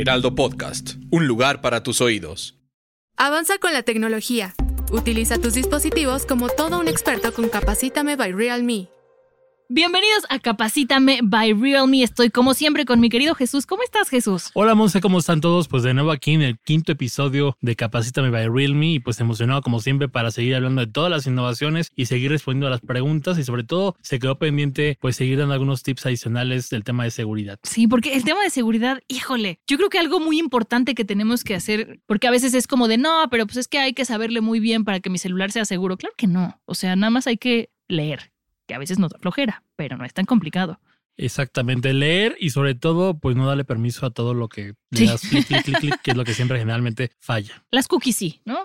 Heraldo Podcast, un lugar para tus oídos. Avanza con la tecnología. Utiliza tus dispositivos como todo un experto con Capacítame by Realme. Bienvenidos a Capacítame by Realme. Estoy como siempre con mi querido Jesús. ¿Cómo estás, Jesús? Hola, Monse, ¿cómo están todos? Pues de nuevo aquí en el quinto episodio de Capacítame by Realme y pues emocionado como siempre para seguir hablando de todas las innovaciones y seguir respondiendo a las preguntas y sobre todo se quedó pendiente pues seguir dando algunos tips adicionales del tema de seguridad. Sí, porque el tema de seguridad, híjole, yo creo que algo muy importante que tenemos que hacer, porque a veces es como de no, pero pues es que hay que saberle muy bien para que mi celular sea seguro. Claro que no. O sea, nada más hay que leer que a veces nos da flojera, pero no es tan complicado. Exactamente, leer y sobre todo, pues no darle permiso a todo lo que le das clic, clic, clic, clic, que es lo que siempre generalmente falla. Las cookies sí, ¿no?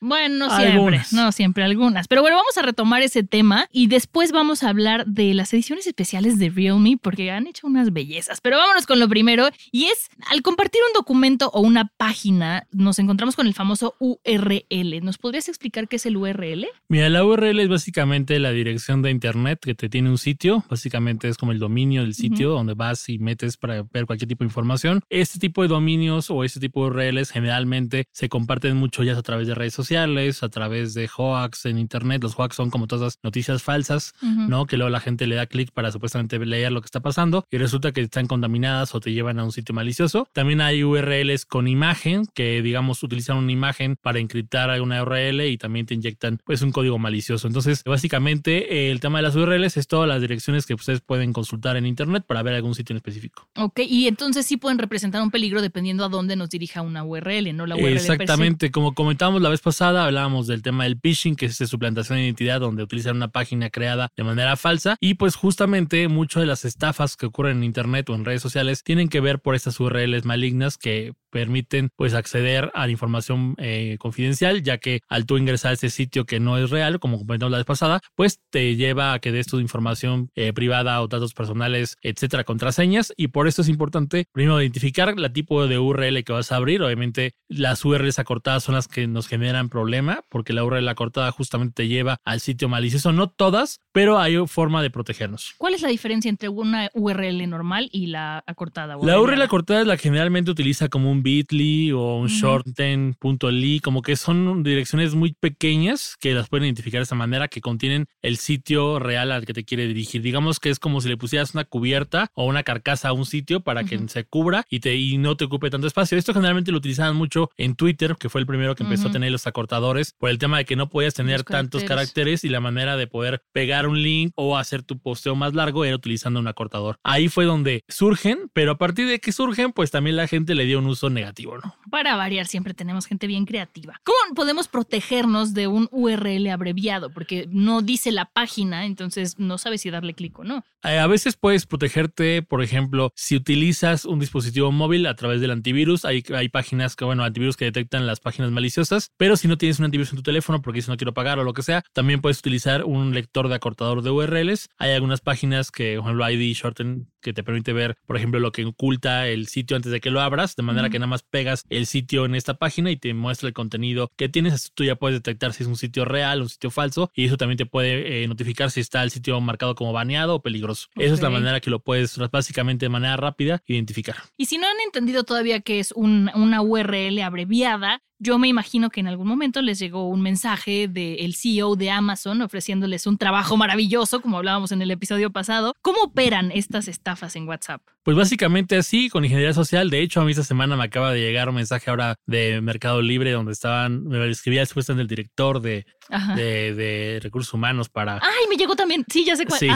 Bueno, no siempre, no siempre algunas. Pero bueno, vamos a retomar ese tema y después vamos a hablar de las ediciones especiales de Realme porque han hecho unas bellezas. Pero vámonos con lo primero y es al compartir un documento o una página nos encontramos con el famoso URL. ¿Nos podrías explicar qué es el URL? Mira, la URL es básicamente la dirección de internet que te tiene un sitio. Básicamente es como el dominio del sitio donde vas y metes para ver cualquier tipo de información. Este tipo de dominios o este tipo de URLs generalmente se comparten mucho ya a través de redes sociales a través de hoax en internet. Los hoax son como todas las noticias falsas, ¿no? Que luego la gente le da clic para supuestamente leer lo que está pasando y resulta que están contaminadas o te llevan a un sitio malicioso. También hay URLs con imagen que, digamos, utilizan una imagen para encriptar alguna URL y también te inyectan pues un código malicioso. Entonces, básicamente el tema de las URLs es todas las direcciones que ustedes pueden consultar en internet para ver algún sitio en específico. Ok, y entonces sí pueden representar un peligro dependiendo a dónde nos dirija una URL, no la URL. Exactamente, como comentábamos la vez pasada hablábamos del tema del phishing, que es esta suplantación de identidad donde utilizan una página creada de manera falsa. Y pues justamente muchas de las estafas que ocurren en internet o en redes sociales tienen que ver por estas URLs malignas que permiten pues acceder a la información eh, confidencial, ya que al tú ingresar a ese sitio que no es real, como comentamos la vez pasada, pues te lleva a que des tu información eh, privada o datos personales, etcétera, contraseñas. Y por eso es importante primero identificar la tipo de URL que vas a abrir. Obviamente las URLs acortadas son las que nos generan problema, porque la URL acortada justamente te lleva al sitio malicioso. No todas, pero hay forma de protegernos. ¿Cuál es la diferencia entre una URL normal y la acortada? La URL acortada es la que generalmente utiliza como un Bitly o un shorten.ly, como que son direcciones muy pequeñas que las pueden identificar de esta manera, que contienen el sitio real al que te quiere dirigir. Digamos que es como si le pusieras una cubierta o una carcasa a un sitio para que se cubra y, te, y no te ocupe tanto espacio. Esto generalmente lo utilizaban mucho en Twitter, que fue el primero que empezó a tener los acortadores, por el tema de que no podías tener tantos caracteres y la manera de poder pegar un link o hacer tu posteo más largo era utilizando un acortador. Ahí fue donde surgen, pero a partir de que surgen, pues también la gente le dio un uso negativo, ¿no? Para variar, siempre tenemos gente bien creativa. ¿Cómo podemos protegernos de un URL abreviado? Porque no dice la página, entonces no sabes si darle clic o no. Eh, a veces puedes protegerte, por ejemplo, si utilizas un dispositivo móvil a través del antivirus. Hay, hay páginas que, bueno, antivirus que detectan las páginas maliciosas, pero si no tienes un antivirus en tu teléfono porque si no quiero pagar o lo que sea, también puedes utilizar un lector de acortador de URLs. Hay algunas páginas que, por ejemplo, ID Shorten, que te permite ver, por ejemplo, lo que oculta el sitio antes de que lo abras, de manera que nada más pegas el sitio en esta página y te muestra el contenido que tienes. Así tú ya puedes detectar si es un sitio real, un sitio falso, y eso también te puede eh, notificar si está el sitio marcado como baneado o peligroso. Esa es la manera que lo puedes básicamente de manera rápida identificar. Y si no han entendido todavía que es una URL abreviada, yo me imagino que en algún momento les llegó un mensaje del CEO de Amazon ofreciéndoles un trabajo maravilloso, como hablábamos en el episodio pasado. ¿Cómo operan estas estafas en WhatsApp? Pues básicamente así, con ingeniería social. De hecho, a mí esta semana me acaba de llegar un mensaje ahora de Mercado Libre donde estaban, me escribía supuestamente el director de, de, recursos humanos para... Ay, me llegó también. Sí, ya sé cuál. Sí.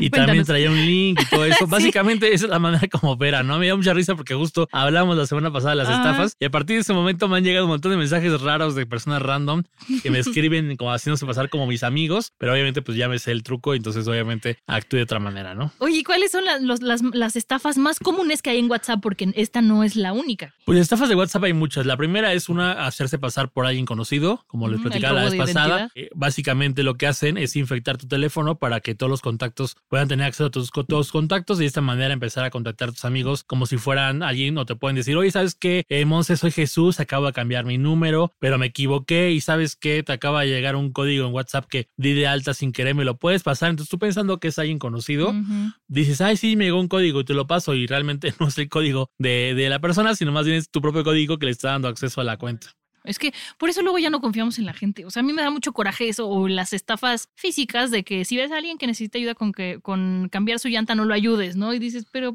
y también traía un link y todo eso. Básicamente esa es la manera como opera, ¿no? Me da mucha risa porque justo hablamos la semana pasada de las estafas y a partir de ese momento me han llegado un montón de mensajes raros de personas random que me escriben como haciéndose pasar como mis amigos, pero obviamente pues ya me sé el truco, entonces obviamente actúe de otra manera, ¿no? Oye, ¿cuáles son las, las, estafas más comunes que hay en WhatsApp? Porque esta no es la única. Pues estafas de WhatsApp hay muchas. La primera es una hacerse pasar por alguien conocido, como les platicaba la vez pasada. Eh, básicamente lo que hacen es infectar tu teléfono para que todos los contactos puedan tener acceso a tus, todos contactos y de esta manera empezar a contactar a tus amigos como si fueran alguien o te pueden decir, oye, ¿sabes qué? Eh, Monse, soy Jesús, acabo de cambiar mi mi número, pero me equivoqué y sabes que te acaba de llegar un código en WhatsApp que di de alta sin querer, me lo puedes pasar. Entonces tú pensando que es alguien conocido, dices, ay, sí, me llegó un código y te lo paso y realmente no es el código de, de la persona, sino más bien es tu propio código que le está dando acceso a la cuenta. Es que por eso luego ya no confiamos en la gente. O sea, a mí me da mucho coraje eso o las estafas físicas de que si ves a alguien que necesita ayuda con que con cambiar su llanta no lo ayudes, ¿no? Y dices, pero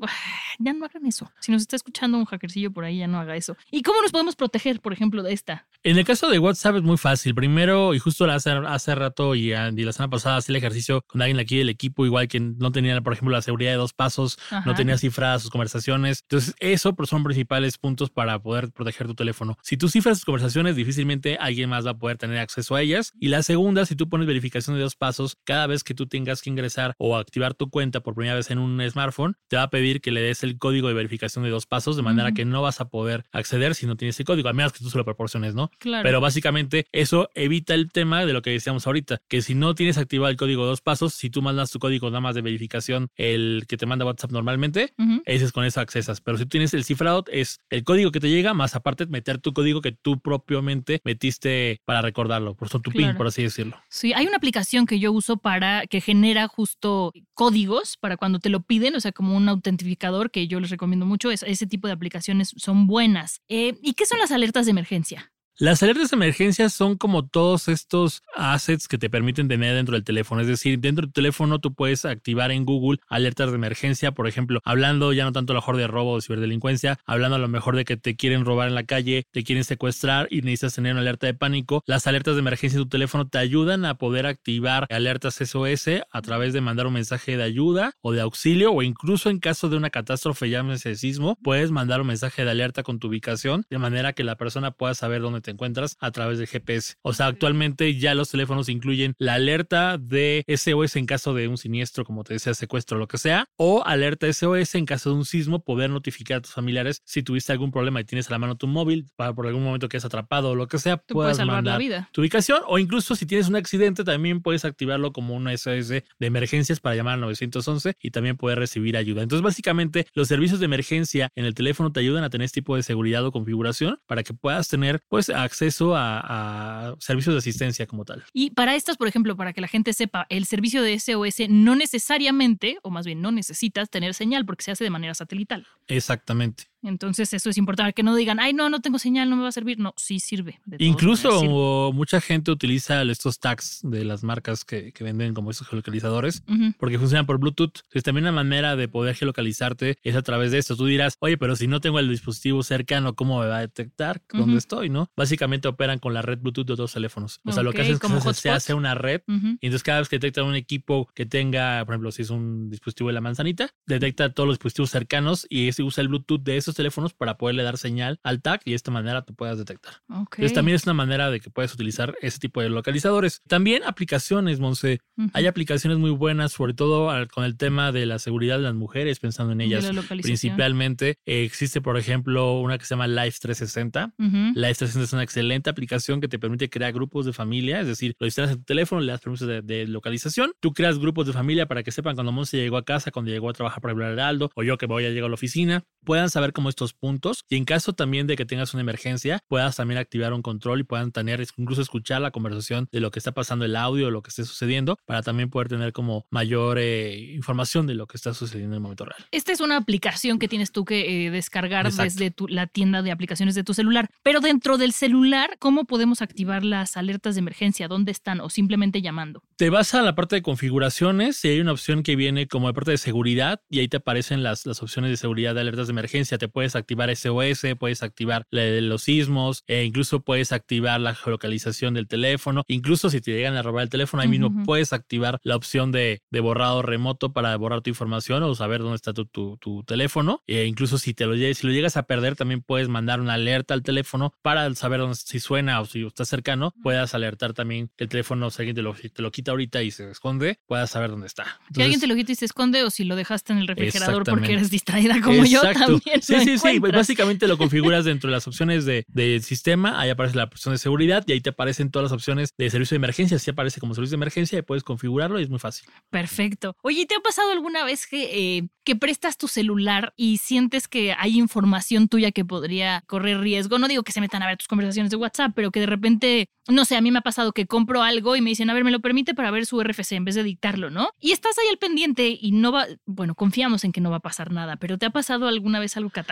ya no hagan eso. Si nos está escuchando un hackercillo por ahí, ya no haga eso. ¿Y cómo nos podemos proteger, por ejemplo, de esta? En el caso de WhatsApp es muy fácil. Primero, y justo hace, hace rato y, la semana pasada hacía el ejercicio con alguien aquí del equipo, igual que no tenía, por ejemplo, la seguridad de dos pasos, no tenía cifradas sus conversaciones. Entonces, eso son principales puntos para poder proteger tu teléfono. Si tú cifras tus conversaciones, difícilmente alguien más va a poder tener acceso a ellas. Y la segunda, si tú pones verificación de dos pasos, cada vez que tú tengas que ingresar o activar tu cuenta por primera vez en un smartphone, te va a pedir que le des el código de verificación de dos pasos, de manera que no vas a poder acceder si no tienes ese código, a menos que tú se lo proporciones, ¿no? Claro. Pero básicamente eso evita el tema de lo que decíamos ahorita, que si no tienes activado el código de dos pasos, si tú mandas tu código nada más de verificación, el que te manda WhatsApp normalmente, ese es con eso accesas. Pero si tú tienes el cifrado, es el código que te llega, más aparte meter tu código que tú propiamente metiste para recordarlo, por tu PIN, por así decirlo. Sí, hay una aplicación que yo uso para que genera justo códigos para cuando te lo piden, o sea, como un autentificador que yo les recomiendo mucho. ese tipo de aplicaciones son buenas. Eh, ¿Y qué son las alertas de emergencia? Las alertas de emergencia son como todos estos assets que te permiten tener dentro del teléfono. Es decir, dentro del teléfono tú puedes activar en Google alertas de emergencia, por ejemplo, hablando ya no tanto a lo mejor de robo o de ciberdelincuencia, hablando a lo mejor de que te quieren robar en la calle, te quieren secuestrar y necesitas tener una alerta de pánico. Las alertas de emergencia de tu teléfono te ayudan a poder activar alertas SOS a través de mandar un mensaje de ayuda o de auxilio o incluso en caso de una catástrofe, llámese sismo, puedes mandar un mensaje de alerta con tu ubicación de manera que la persona pueda saber dónde te encuentras a través del GPS. O sea, actualmente ya los teléfonos incluyen la alerta de SOS en caso de un siniestro, como te decía, secuestro o lo que sea, o alerta SOS en caso de un sismo, poder notificar a tus familiares si tuviste algún problema y tienes a la mano tu móvil, para por algún momento que has atrapado o lo que sea, puedes salvar la vida. tu ubicación, o incluso si tienes un accidente, también puedes activarlo como una SOS de emergencias para llamar al 911 y también poder recibir ayuda. Entonces, básicamente, los servicios de emergencia en el teléfono te ayudan a tener este tipo de seguridad o configuración para que puedas tener, pues, acceso a, servicios de asistencia como tal. Y para estas, por ejemplo, para que la gente sepa, el servicio de SOS no necesariamente, o más bien no necesitas tener señal porque se hace de manera satelital. Exactamente. Entonces eso es importante, que no digan, ay, no, no tengo señal, no me va a servir. No, sí sirve. Incluso mucha gente utiliza estos tags de las marcas que, venden como estos geolocalizadores porque funcionan por Bluetooth. Entonces también una manera de poder geolocalizarte es a través de esto. Tú dirás, oye, pero si no tengo el dispositivo cercano, ¿cómo me va a detectar dónde estoy? ¿no? Básicamente operan con la red Bluetooth de otros teléfonos. O sea, lo que hace es que se, hace una red y entonces cada vez que detecta un equipo que tenga, por ejemplo, si es un dispositivo de la manzanita, detecta todos los dispositivos cercanos y ese usa el Bluetooth de esos teléfonos para poderle dar señal al tag y de esta manera te puedas detectar. Entonces también es una manera de que puedes utilizar ese tipo de localizadores. También aplicaciones, Monse. Hay aplicaciones muy buenas, sobre todo con el tema de la seguridad de las mujeres, pensando en ellas principalmente. existe, por ejemplo, una que se llama Life 360. Life 360 es una excelente aplicación que te permite crear grupos de familia, es decir, lo instalas en tu teléfono, le das permisos de, localización, tú creas grupos de familia para que sepan cuando Monse llegó a casa, cuando llegó a trabajar para el Heraldo, o yo que voy a llegar a la oficina, puedan saber cómo estos puntos y en caso también de que tengas una emergencia, puedas también activar un control y puedan tener, incluso escuchar la conversación de lo que está pasando, el audio, lo que esté sucediendo, para también poder tener como mayor eh, información de lo que está sucediendo en el momento real. Esta es una aplicación que tienes tú que eh, descargar desde la tienda de aplicaciones de tu celular, pero dentro del celular, ¿cómo podemos activar las alertas de emergencia? ¿Dónde están? O simplemente llamando. Te vas a la parte de configuraciones y hay una opción que viene como de parte de seguridad y ahí te aparecen las, las opciones de seguridad de alertas de emergencia. Te puedes activar SOS, puedes activar los sismos, e incluso puedes activar la geolocalización del teléfono. Incluso si te llegan a robar el teléfono, ahí mismo puedes activar la opción de, de, borrado remoto para borrar tu información o saber dónde está tu, tu, teléfono. E incluso si, te lo, si lo llegas a perder, también puedes mandar una alerta al teléfono para saber dónde, si suena o si está cercano, puedas alertar también que el teléfono, si alguien te lo, te lo quita ahorita y se esconde, puedas saber dónde está. si alguien te lo quita y se esconde o si lo dejaste en el refrigerador porque eres distraída como yo también. Sí, sí, sí. Básicamente lo configuras dentro de las opciones del de, sistema. Ahí aparece la opción de seguridad y ahí te aparecen todas las opciones de servicio de emergencia. Si aparece como servicio de emergencia y puedes configurarlo y es muy fácil. Perfecto. Oye, ¿te ha pasado alguna vez que, eh, que prestas tu celular y sientes que hay información tuya que podría correr riesgo? No digo que se metan a ver tus conversaciones de WhatsApp, pero que de repente, no sé, a mí me ha pasado que compro algo y me dicen, a ver, me lo permite para ver su RFC en vez de dictarlo, ¿no? Y estás ahí al pendiente y no va, bueno, confiamos en que no va a pasar nada, pero ¿te ha pasado alguna vez algo catastrófico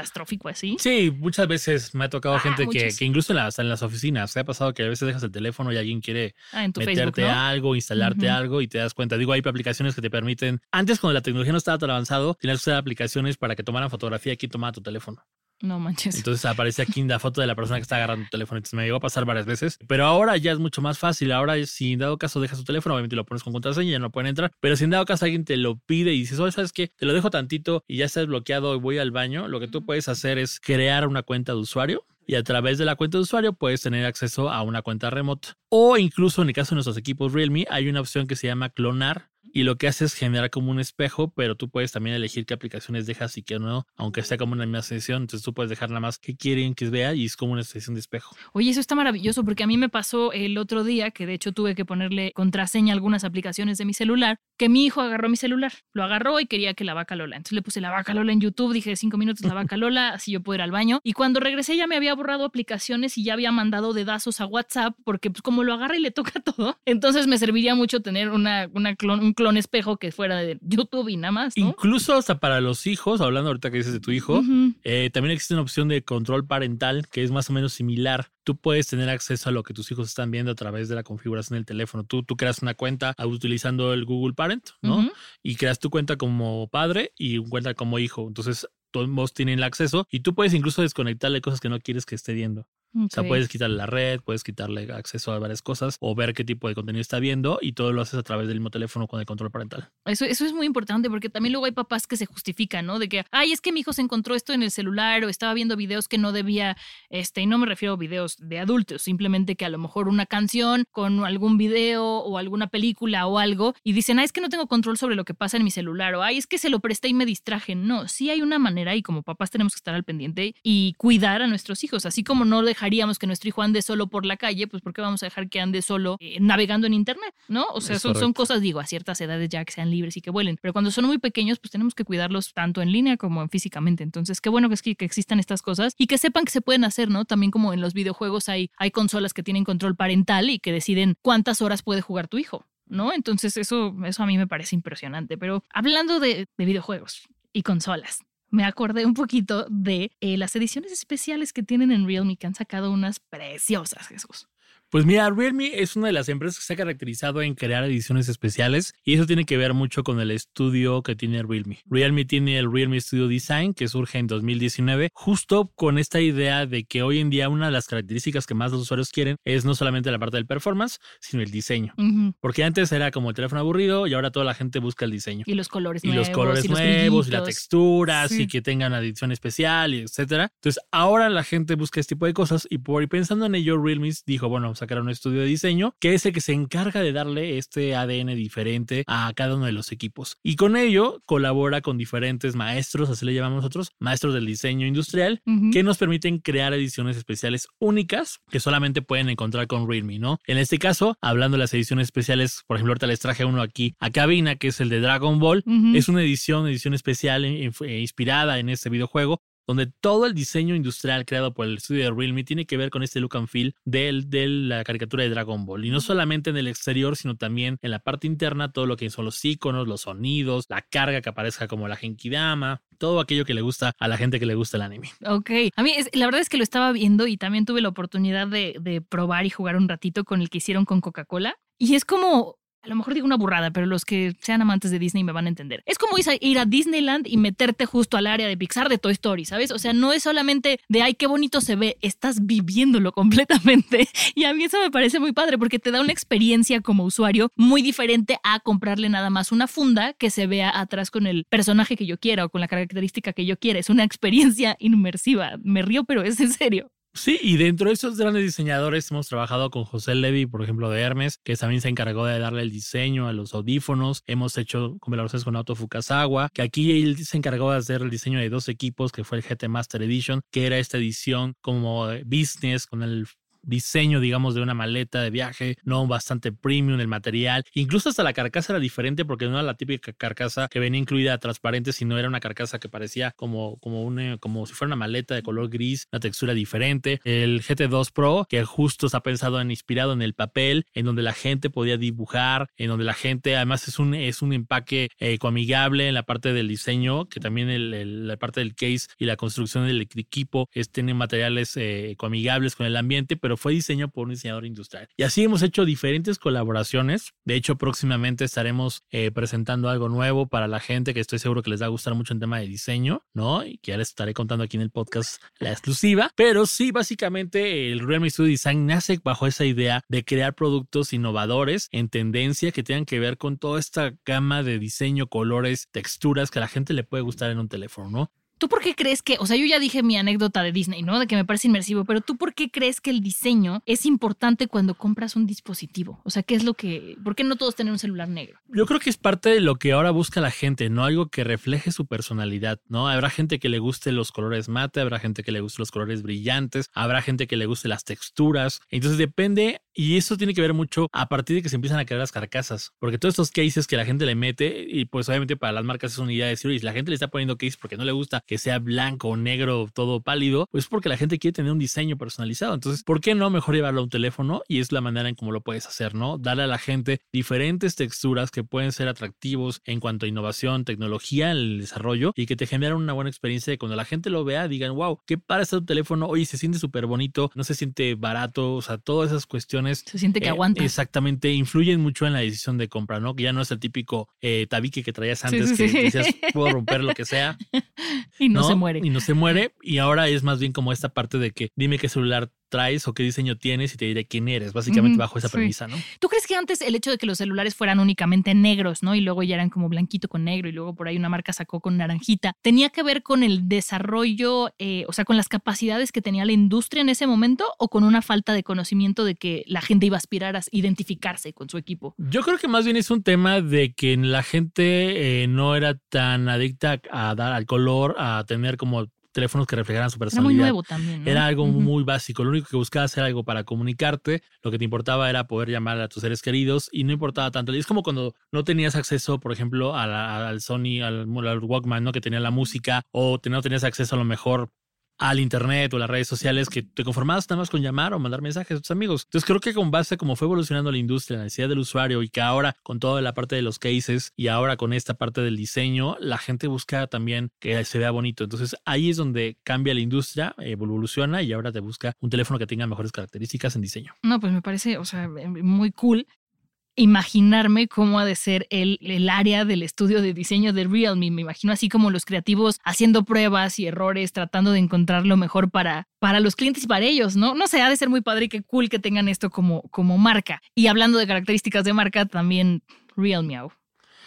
así? Sí, muchas veces me ha tocado ah, gente que, que, incluso en las, en las oficinas, te ha pasado que a veces dejas el teléfono y alguien quiere ah, meterte algo, instalarte algo y te das cuenta. Digo, hay aplicaciones que te permiten, antes cuando la tecnología no estaba tan avanzado, tenías que usar aplicaciones para que tomaran fotografía y quién tomaba tu teléfono. No manches. Entonces aparece aquí la foto de la persona que está agarrando tu teléfono. Entonces me llegó a pasar varias veces. Pero ahora ya es mucho más fácil. Ahora, si en dado caso dejas tu teléfono, obviamente lo pones con contraseña y ya no pueden entrar. Pero si en dado caso alguien te lo pide y dices, oye, ¿sabes qué? Te lo dejo tantito y ya está desbloqueado y voy al baño, lo que tú puedes hacer es crear una cuenta de usuario y a través de la cuenta de usuario puedes tener acceso a una cuenta remota. O incluso en el caso de nuestros equipos Realme hay una opción que se llama clonar y lo que hace es generar como un espejo, pero tú puedes también elegir qué aplicaciones dejas y qué no, aunque sea como una misma sesión. Entonces tú puedes dejar nada más que quieren que vea y es como una sesión de espejo. Oye, eso está maravilloso porque a mí me pasó el otro día que de hecho tuve que ponerle contraseña a algunas aplicaciones de mi celular, que mi hijo agarró mi celular, lo agarró y quería que la vaca Lola. Entonces le puse la vaca Lola en YouTube, dije cinco minutos la vaca Lola, así yo puedo ir al baño. Y cuando regresé ya me había borrado aplicaciones y ya había mandado dedazos a WhatsApp porque pues como lo agarra y le toca todo, entonces me serviría mucho tener una, una clon, un clon espejo que fuera de YouTube y nada más. Incluso hasta para los hijos, hablando ahorita que dices de tu hijo, eh, también existe una opción de control parental que es más o menos similar. Tú puedes tener acceso a lo que tus hijos están viendo a través de la configuración del teléfono. Tú, tú creas una cuenta utilizando el Google Parent, ¿no? Y creas tu cuenta como padre y cuenta como hijo. Entonces, todos tienen el acceso y tú puedes incluso desconectarle cosas que no quieres que esté viendo. O sea, puedes quitarle la red, puedes quitarle acceso a varias cosas o ver qué tipo de contenido está viendo y todo lo haces a través del mismo teléfono con el control parental. Eso, eso es muy importante porque también luego hay papás que se justifican, ¿no? De que, ay, es que mi hijo se encontró esto en el celular o estaba viendo videos que no debía, este, y no me refiero a videos de adultos, simplemente que a lo mejor una canción con algún video o alguna película o algo y dicen, ay, es que no tengo control sobre lo que pasa en mi celular o, ay, es que se lo presté y me distraje. No, sí hay una manera y como papás tenemos que estar al pendiente y cuidar a nuestros hijos, así como no dejar dejaríamos que nuestro hijo ande solo por la calle, pues ¿por qué vamos a dejar que ande solo eh, navegando en Internet? ¿No? O sea, son, son, cosas, digo, a ciertas edades ya que sean libres y que vuelen, pero cuando son muy pequeños, pues tenemos que cuidarlos tanto en línea como físicamente. Entonces, qué bueno que, es que, existan estas cosas y que sepan que se pueden hacer, ¿no? También como en los videojuegos hay, hay consolas que tienen control parental y que deciden cuántas horas puede jugar tu hijo. ¿No? Entonces eso, eso a mí me parece impresionante. Pero hablando de, de videojuegos y consolas, me acordé un poquito de eh, las ediciones especiales que tienen en Realme, que han sacado unas preciosas, Jesús. Pues mira, Realme es una de las empresas que se ha caracterizado en crear ediciones especiales y eso tiene que ver mucho con el estudio que tiene Realme. Realme tiene el Realme Studio Design que surge en 2019 justo con esta idea de que hoy en día una de las características que más los usuarios quieren es no solamente la parte del performance, sino el diseño. Porque antes era como el teléfono aburrido y ahora toda la gente busca el diseño. Y los colores y nuevos. Los colores nuevos y las texturas y que tengan edición especial, y etcétera. Entonces ahora la gente busca este tipo de cosas y por pensando en ello, Realme dijo, bueno, sacar un estudio de diseño, que es el que se encarga de darle este ADN diferente a cada uno de los equipos. Y con ello colabora con diferentes maestros, así le llamamos nosotros, maestros del diseño industrial, que nos permiten crear ediciones especiales únicas que solamente pueden encontrar con Realme, ¿no? En este caso, hablando de las ediciones especiales, por ejemplo, ahorita les traje uno aquí a cabina, que es el de Dragon Ball. Es una edición, edición especial eh, inspirada en este videojuego, donde todo el diseño industrial creado por el estudio de Realme tiene que ver con este look and feel de, de la caricatura de Dragon Ball. Y no solamente en el exterior, sino también en la parte interna, todo lo que son los iconos, los sonidos, la carga que aparezca como la Genkidama, todo aquello que le gusta a la gente que le gusta el anime. Ok, a mí la verdad es que lo estaba viendo y también tuve la oportunidad de, de probar y jugar un ratito con el que hicieron con Coca-Cola. Y es como a lo mejor digo una burrada, pero los que sean amantes de Disney me van a entender. Es como ir a Disneyland y meterte justo al área de Pixar de Toy Story, ¿sabes? O sea, no es solamente de, ay, qué bonito se ve, estás viviéndolo completamente. Y a mí eso me parece muy padre porque te da una experiencia como usuario muy diferente a comprarle nada más una funda que se vea atrás con el personaje que yo quiera o con la característica que yo quiera. Es una experiencia inmersiva. Me río, pero es en serio. Sí, y dentro de esos grandes diseñadores hemos trabajado con José Levy, por ejemplo, de Hermes, que también se encargó de darle el diseño a los audífonos. Hemos hecho conversaciones con Auto Fukasawa, que aquí él se encargó de hacer el diseño de dos equipos, que fue el GT Master Edition, que era esta edición como business con el diseño, digamos, de una maleta de viaje, no bastante premium el material. Incluso hasta la carcasa era diferente porque no era la típica carcasa que venía incluida transparente, sino era una carcasa que parecía como, como, una, como si fuera una maleta de color gris, una textura diferente. El GT2 Pro, que justo está pensado en inspirado en el papel, en donde la gente podía dibujar, en donde la gente, además es un, es un empaque eh, ecoamigable en la parte del diseño, que también el, la parte del case y la construcción del equipo es, tiene materiales eh, ecoamigables con el ambiente, pero fue diseño por un diseñador industrial. Y así hemos hecho diferentes colaboraciones. De hecho, próximamente estaremos eh, presentando algo nuevo para la gente que estoy seguro que les va a gustar mucho en tema de diseño, ¿no? Y que ya les estaré contando aquí en el podcast la exclusiva. Pero sí, básicamente el Realme Studio Design nace bajo esa idea de crear productos innovadores en tendencia que tengan que ver con toda esta gama de diseño, colores, texturas que a la gente le puede gustar en un teléfono, ¿no? ¿Tú por qué crees que, o sea, yo ya dije mi anécdota de Disney, ¿no? De que me parece inmersivo, pero tú por qué crees que el diseño es importante cuando compras un dispositivo? O sea, ¿qué es lo que, por qué no todos tienen un celular negro? Yo creo que es parte de lo que ahora busca la gente, ¿no? Algo que refleje su personalidad, ¿no? Habrá gente que le guste los colores mate, habrá gente que le guste los colores brillantes, habrá gente que le guste las texturas. Entonces depende y eso tiene que ver mucho a partir de que se empiezan a crear las carcasas, porque todos estos cases que la gente le mete, y pues obviamente para las marcas es una idea de decir, la gente le está poniendo cases porque no le gusta que sea blanco o negro, todo pálido, pues porque la gente quiere tener un diseño personalizado. Entonces, ¿por qué no mejor llevarlo a un teléfono? Y es la manera en cómo lo puedes hacer, ¿no? Darle a la gente diferentes texturas que pueden ser atractivos en cuanto a innovación, tecnología, el desarrollo y que te generan una buena experiencia de cuando la gente lo vea, digan, wow, qué para este teléfono, oye, se siente súper bonito, no se siente barato, o sea, todas esas cuestiones. Se siente que eh, aguanta. Exactamente, influyen mucho en la decisión de compra, ¿no? Que ya no es el típico eh, tabique que traías antes que decías, puedo romper lo que sea. Y no se muere. Y no se muere. Y ahora es más bien como esta parte de que dime qué celular traes o qué diseño tienes y te diré quién eres, básicamente bajo esa premisa, ¿no? ¿Tú crees que antes el hecho de que los celulares fueran únicamente negros, ¿no? Y luego ya eran como blanquito con negro y luego por ahí una marca sacó con naranjita, tenía que ver con el desarrollo, eh, o sea, con las capacidades que tenía la industria en ese momento o con una falta de conocimiento de que la gente iba a aspirar a identificarse con su equipo? Yo creo que más bien es un tema de que la gente eh, no era tan adicta a dar al color, a tener como teléfonos que reflejaran su personalidad. Era muy nuevo también. Era algo muy básico. Lo único que buscabas era algo para comunicarte. Lo que te importaba era poder llamar a tus seres queridos y no importaba tanto. Y es como cuando no tenías acceso, por ejemplo, al Sony, al, al, Walkman, ¿no? Que tenía la música o no tenías acceso a lo mejor al internet o las redes sociales que te conformabas nada más con llamar o mandar mensajes a tus amigos. Entonces creo que con base como fue evolucionando la industria, la necesidad del usuario y que ahora con toda la parte de los cases y ahora con esta parte del diseño, la gente busca también que se vea bonito. Entonces ahí es donde cambia la industria, evoluciona y ahora te busca un teléfono que tenga mejores características en diseño. No, pues me parece, o sea, muy cool imaginarme cómo ha de ser el, el, área del estudio de diseño de Realme. Me imagino así como los creativos haciendo pruebas y errores, tratando de encontrar lo mejor para, para los clientes y para ellos, ¿no? No sé, ha de ser muy padre y qué cool que tengan esto como, como marca. Y hablando de características de marca, también Realme.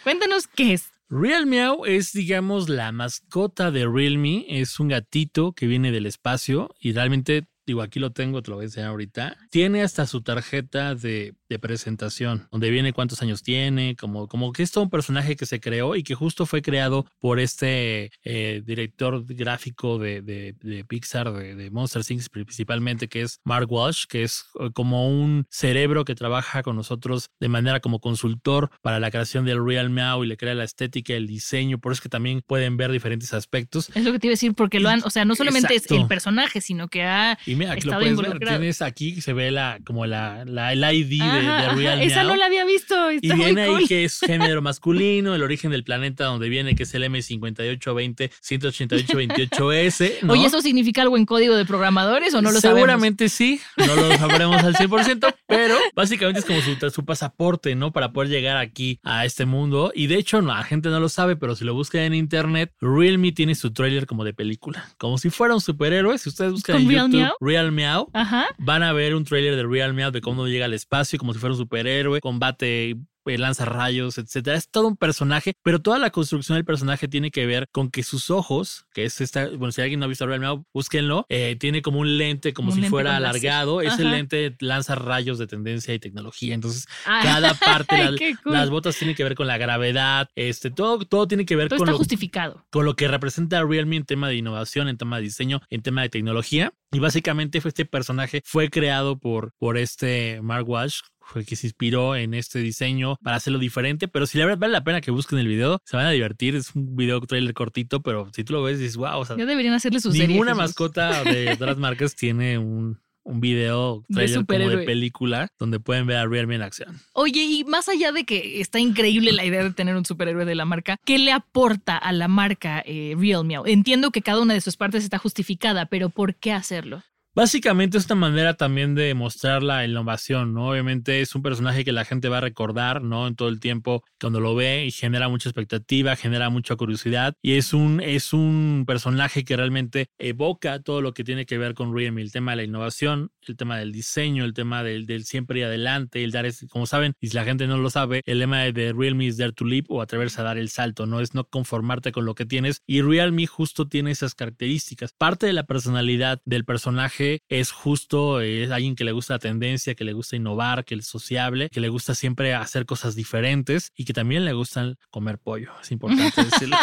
Cuéntanos qué es. Realme es, digamos, la mascota de Realme. Es un gatito que viene del espacio y realmente digo, aquí lo tengo, te lo voy a enseñar ahorita. Tiene hasta su tarjeta de de presentación, donde viene cuántos años tiene, como, como que es todo un personaje que se creó y que justo fue creado por este eh, director gráfico de, de, Pixar, de, Monster Inc. principalmente, que es Mark Walsh, que es eh, como un cerebro que trabaja con nosotros de manera como consultor para la creación del Real Meow y le crea la estética, el diseño, por eso que también pueden ver diferentes aspectos. Es lo que te iba a decir, porque lo han, o sea, no solamente es el personaje, sino que ha y mira, aquí lo puedes ver, tienes aquí se ve la como la, la el ID de esa no la había visto. y viene ahí que es género masculino, el origen del planeta donde viene, que es el M5820 18828S. ¿no? Oye, ¿eso significa algo en código de programadores o no lo Seguramente sí, no lo sabremos al 100%, pero básicamente es como su, su, pasaporte, ¿no? Para poder llegar aquí a este mundo. Y de hecho, no, la gente no lo sabe, pero si lo buscan en internet, Realme tiene su trailer como de película, como si fuera un superhéroe. Si ustedes buscan en Real YouTube? Real Meow, van a ver un trailer de Real Meow de cómo llega al espacio, como si fuera un superhéroe, combate lanza rayos, etcétera. Es todo un personaje, pero toda la construcción del personaje tiene que ver con que sus ojos, que es esta, bueno, si alguien no ha visto Meow, búsquenlo, eh, tiene como un lente, como si fuera alargado. Ese lente lanza rayos de tendencia y tecnología. Entonces, ah. cada parte, las botas tienen que ver con la gravedad, este, todo, todo tiene que ver con, lo, justificado. con lo que representa Realme en tema de innovación, en tema de diseño, en tema de tecnología. Y básicamente fue este personaje fue creado por, por este Mark Walsh, fue que se inspiró en este diseño para hacerlo diferente. Pero si la verdad vale la pena que busquen el video, se van a divertir. Es un video trailer cortito, pero si tú lo ves, dices, wow. O sea, ya deberían hacerle sus Ninguna mascota de otras marcas tiene un, un video trailer de, como de película donde pueden ver a Realme en acción. Oye, y más allá de que está increíble la idea de tener un superhéroe de la marca, ¿qué le aporta a la marca eh, Realme? Entiendo que cada una de sus partes está justificada, pero ¿por qué hacerlo? Básicamente es una manera también de mostrar la innovación, ¿no? Obviamente es un personaje que la gente va a recordar, ¿no? En todo el tiempo cuando lo ve y genera mucha expectativa, genera mucha curiosidad y es un, es un personaje que realmente evoca todo lo que tiene que ver con Realme, el tema de la innovación, el tema del diseño, el tema del, del siempre y adelante, el dar, es, como saben, y si la gente no lo sabe, el lema de Realme es Dare to Leap o atreverse a dar el salto, ¿no? Es no conformarte con lo que tienes y Realme justo tiene esas características. Parte de la personalidad del personaje es justo, es alguien que le gusta la tendencia, que le gusta innovar, que es sociable, que le gusta siempre hacer cosas diferentes y que también le gusta comer pollo. Es importante decirlo.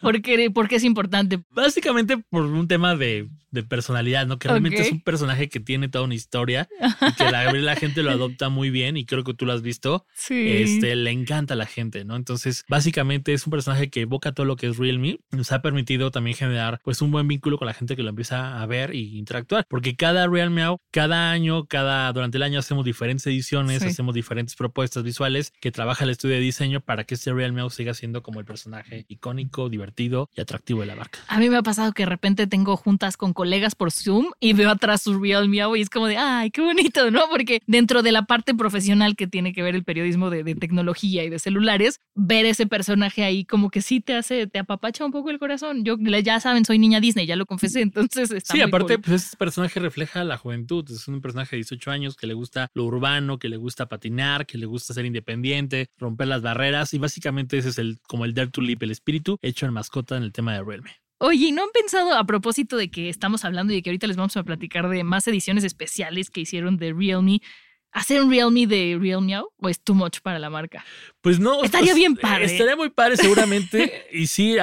¿Por, qué, es importante? Básicamente por un tema de, personalidad, ¿no? Que realmente es un personaje que tiene toda una historia y que la, la gente lo adopta muy bien y creo que tú lo has visto. Sí. Este, le encanta a la gente, ¿no? Entonces, básicamente es un personaje que evoca todo lo que es Realme. Nos ha permitido también generar pues un buen vínculo con la gente que lo empieza a ver interactuar. Porque cada Real Meow, cada año, cada durante el año hacemos diferentes ediciones, hacemos diferentes propuestas visuales que trabaja el estudio de diseño para que este Real Meow siga siendo como el personaje icónico, divertido y atractivo de la marca. A mí me ha pasado que de repente tengo juntas con colegas por Zoom y veo atrás su Real Meow y es como de, ay, qué bonito, ¿no? Porque dentro de la parte profesional que tiene que ver el periodismo de, de tecnología y de celulares, ver ese personaje ahí como que sí te hace, te apapacha un poco el corazón. Yo ya saben, soy niña Disney, ya lo confesé, entonces está Sí, aparte pues este personaje refleja la juventud. Es un personaje de 18 años que le gusta lo urbano, que le gusta patinar, que le gusta ser independiente, romper las barreras. Y básicamente ese es el, como el Dare to Leap, el espíritu hecho en mascota en el tema de Realme. Oye, ¿no han pensado a propósito de que estamos hablando y que ahorita les vamos a platicar de más ediciones especiales que hicieron de Realme? ¿Hacer un Realme de Realme o es too much para la marca? Pues no. Estaría pues, bien padre. Estaría muy padre seguramente. y sí,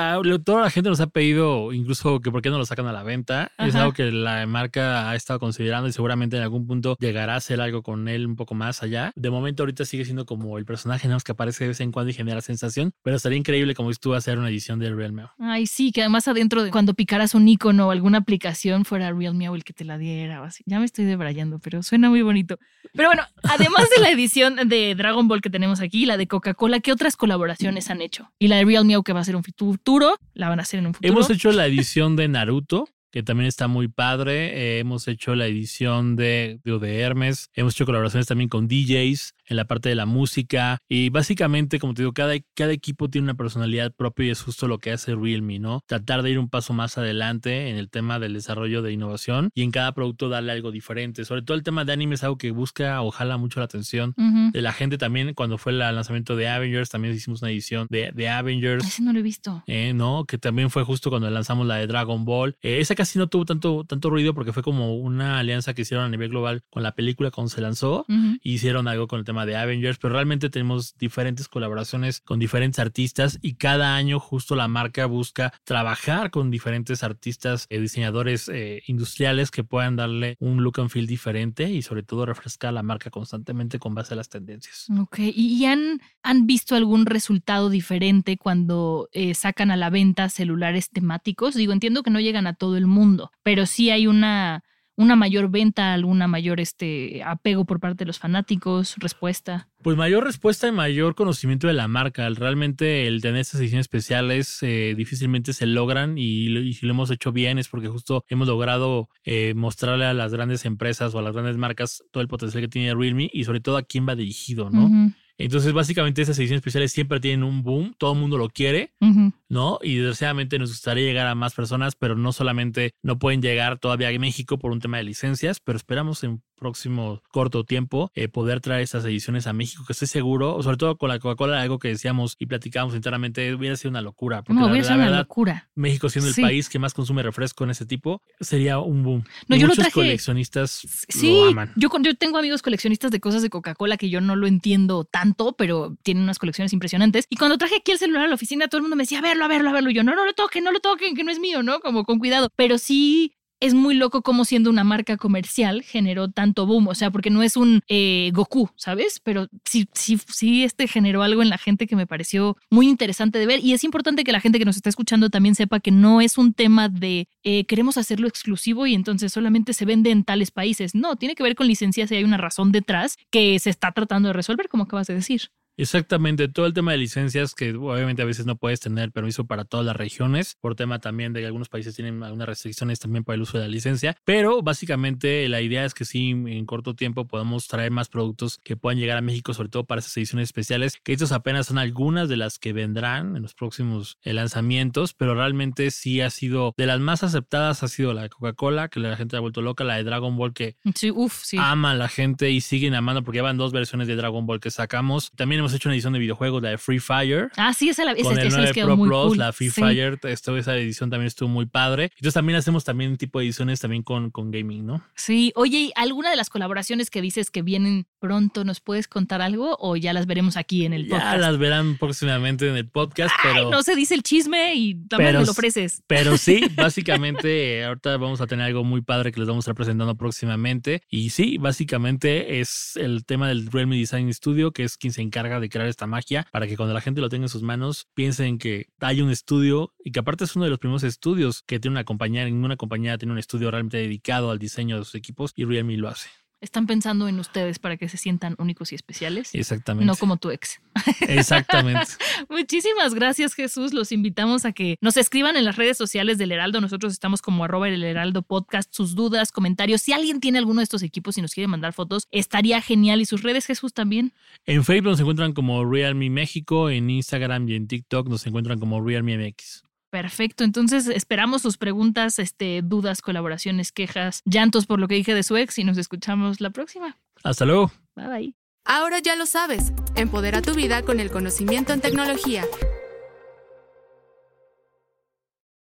toda la gente nos ha pedido incluso que por qué no lo sacan a la venta. Es algo que la marca ha estado considerando y seguramente en algún punto llegará a hacer algo con él un poco más allá. De momento ahorita sigue siendo como el personaje ¿no? que aparece de vez en cuando y genera sensación. Pero estaría increíble como tú hacer una edición de Realme. Ay, sí, que además adentro de cuando picaras un icono o alguna aplicación fuera Realme o el que te la diera o así. Ya me estoy debrayando, pero suena muy bonito. Pero bueno, además de la edición de Dragon Ball que tenemos aquí, la de Coca-Cola, ¿qué otras colaboraciones han hecho? Y la de Real Meow que va a ser un futuro, la van a hacer en un futuro. Hemos hecho la edición de Naruto, que también está muy padre. Eh, hemos hecho la edición de, de Hermes. Hemos hecho colaboraciones también con DJs en la parte de la música. Y básicamente, como te digo, cada, cada equipo tiene una personalidad propia y es justo lo que hace Realme, ¿no? Tratar de ir un paso más adelante en el tema del desarrollo de innovación y en cada producto darle algo diferente. Sobre todo el tema de anime es algo que busca o jala mucho la atención de la gente también. Cuando fue el lanzamiento de Avengers, también hicimos una edición de, de Avengers. Ese no lo he visto. Eh, ¿No? Que también fue justo cuando lanzamos la de Dragon Ball. Eh, esa casi no tuvo tanto, tanto ruido porque fue como una alianza que hicieron a nivel global con la película cuando se lanzó. hicieron algo con el tema de Avengers, pero realmente tenemos diferentes colaboraciones con diferentes artistas y cada año justo la marca busca trabajar con diferentes artistas, eh, diseñadores eh, industriales que puedan darle un look and feel diferente y sobre todo refrescar la marca constantemente con base a las tendencias. Ok, ¿y han, han visto algún resultado diferente cuando eh, sacan a la venta celulares temáticos? Digo, entiendo que no llegan a todo el mundo, pero sí hay una una mayor venta, alguna mayor este apego por parte de los fanáticos, respuesta. Pues mayor respuesta y mayor conocimiento de la marca. Realmente el tener estas ediciones especiales eh, difícilmente se logran y, si lo hemos hecho bien es porque justo hemos logrado eh, mostrarle a las grandes empresas o a las grandes marcas todo el potencial que tiene Realme y sobre todo a quién va dirigido, ¿no? Entonces, básicamente, esas ediciones especiales siempre tienen un boom, todo el mundo lo quiere, ¿no? Y desgraciadamente nos gustaría llegar a más personas, pero no solamente no pueden llegar todavía a México por un tema de licencias, pero esperamos en próximo corto tiempo eh, poder traer esas ediciones a México, que estoy seguro, sobre todo con la Coca-Cola, algo que decíamos y platicábamos internamente, hubiera sido una locura. Porque no, hubiera sido una locura. México siendo el país que más consume refresco en ese tipo, sería un boom. No, yo Muchos coleccionistas sí, lo aman. Yo, yo tengo amigos coleccionistas de cosas de Coca-Cola que yo no lo entiendo tanto, pero tienen unas colecciones impresionantes. Y cuando traje aquí el celular a la oficina, todo el mundo me decía, a verlo, a verlo, a verlo. Y yo, no, no lo toquen, no lo toquen, que no es mío, ¿no? Como con cuidado. Pero sí es muy loco como siendo una marca comercial generó tanto boom, o sea, porque no es un eh, Goku, ¿sabes? Pero sí, sí, sí, este generó algo en la gente que me pareció muy interesante de ver y es importante que la gente que nos está escuchando también sepa que no es un tema de eh, queremos hacerlo exclusivo y entonces solamente se vende en tales países, no, tiene que ver con licencias y hay una razón detrás que se está tratando de resolver, como acabas de decir. Exactamente, todo el tema de licencias que obviamente a veces no puedes tener permiso para todas las regiones, por tema también de que algunos países tienen algunas restricciones también para el uso de la licencia, pero básicamente la idea es que sí, en corto tiempo podamos traer más productos que puedan llegar a México, sobre todo para esas ediciones especiales, que estos apenas son algunas de las que vendrán en los próximos eh, lanzamientos, pero realmente sí ha sido de las más aceptadas, ha sido la de Coca-Cola, que la gente ha vuelto loca, la de Dragon Ball que sí, uf, sí. ama a la gente y siguen amando porque ya van dos versiones de Dragon Ball que sacamos. También hemos hecho una edición de videojuegos, la de Free Fire. Ah, sí, esa, esa, con el 9 Pro Plus, la Free Fire, esa edición también estuvo muy padre. Entonces también hacemos también tipo de ediciones también con, con gaming, ¿no? Sí, oye, ¿alguna de las colaboraciones que dices que vienen pronto nos puedes contar algo o ya las veremos aquí en el podcast? Ya las verán próximamente en el podcast, pero... no se dice el chisme y también me lo ofreces. Pero sí, básicamente ahorita vamos a tener algo muy padre que les vamos a estar presentando próximamente. Y sí, básicamente es el tema del Realme Design Studio, que es quien se de crear esta magia para que cuando la gente lo tenga en sus manos piensen que hay un estudio y que aparte es uno de los primeros estudios que tiene una compañía, ninguna compañía tiene un estudio realmente dedicado al diseño de sus equipos y Realme lo hace. Están pensando en ustedes para que se sientan únicos y especiales. Exactamente. No como tu ex. Exactamente. Muchísimas gracias, Jesús. Los invitamos a que nos escriban en las redes sociales del Heraldo. Nosotros estamos como arroba el Heraldo Podcast. Sus dudas, comentarios. Si alguien tiene alguno de estos equipos y nos quiere mandar fotos, estaría genial. ¿Y sus redes, Jesús, también? En Facebook nos encuentran como Realme México. En Instagram y en TikTok nos encuentran como Realme MX. Perfecto, entonces esperamos sus preguntas, este, dudas, colaboraciones, quejas, llantos por lo que dije de su ex y nos escuchamos la próxima. Hasta luego. Bye bye. Ahora ya lo sabes, empodera tu vida con el conocimiento en tecnología.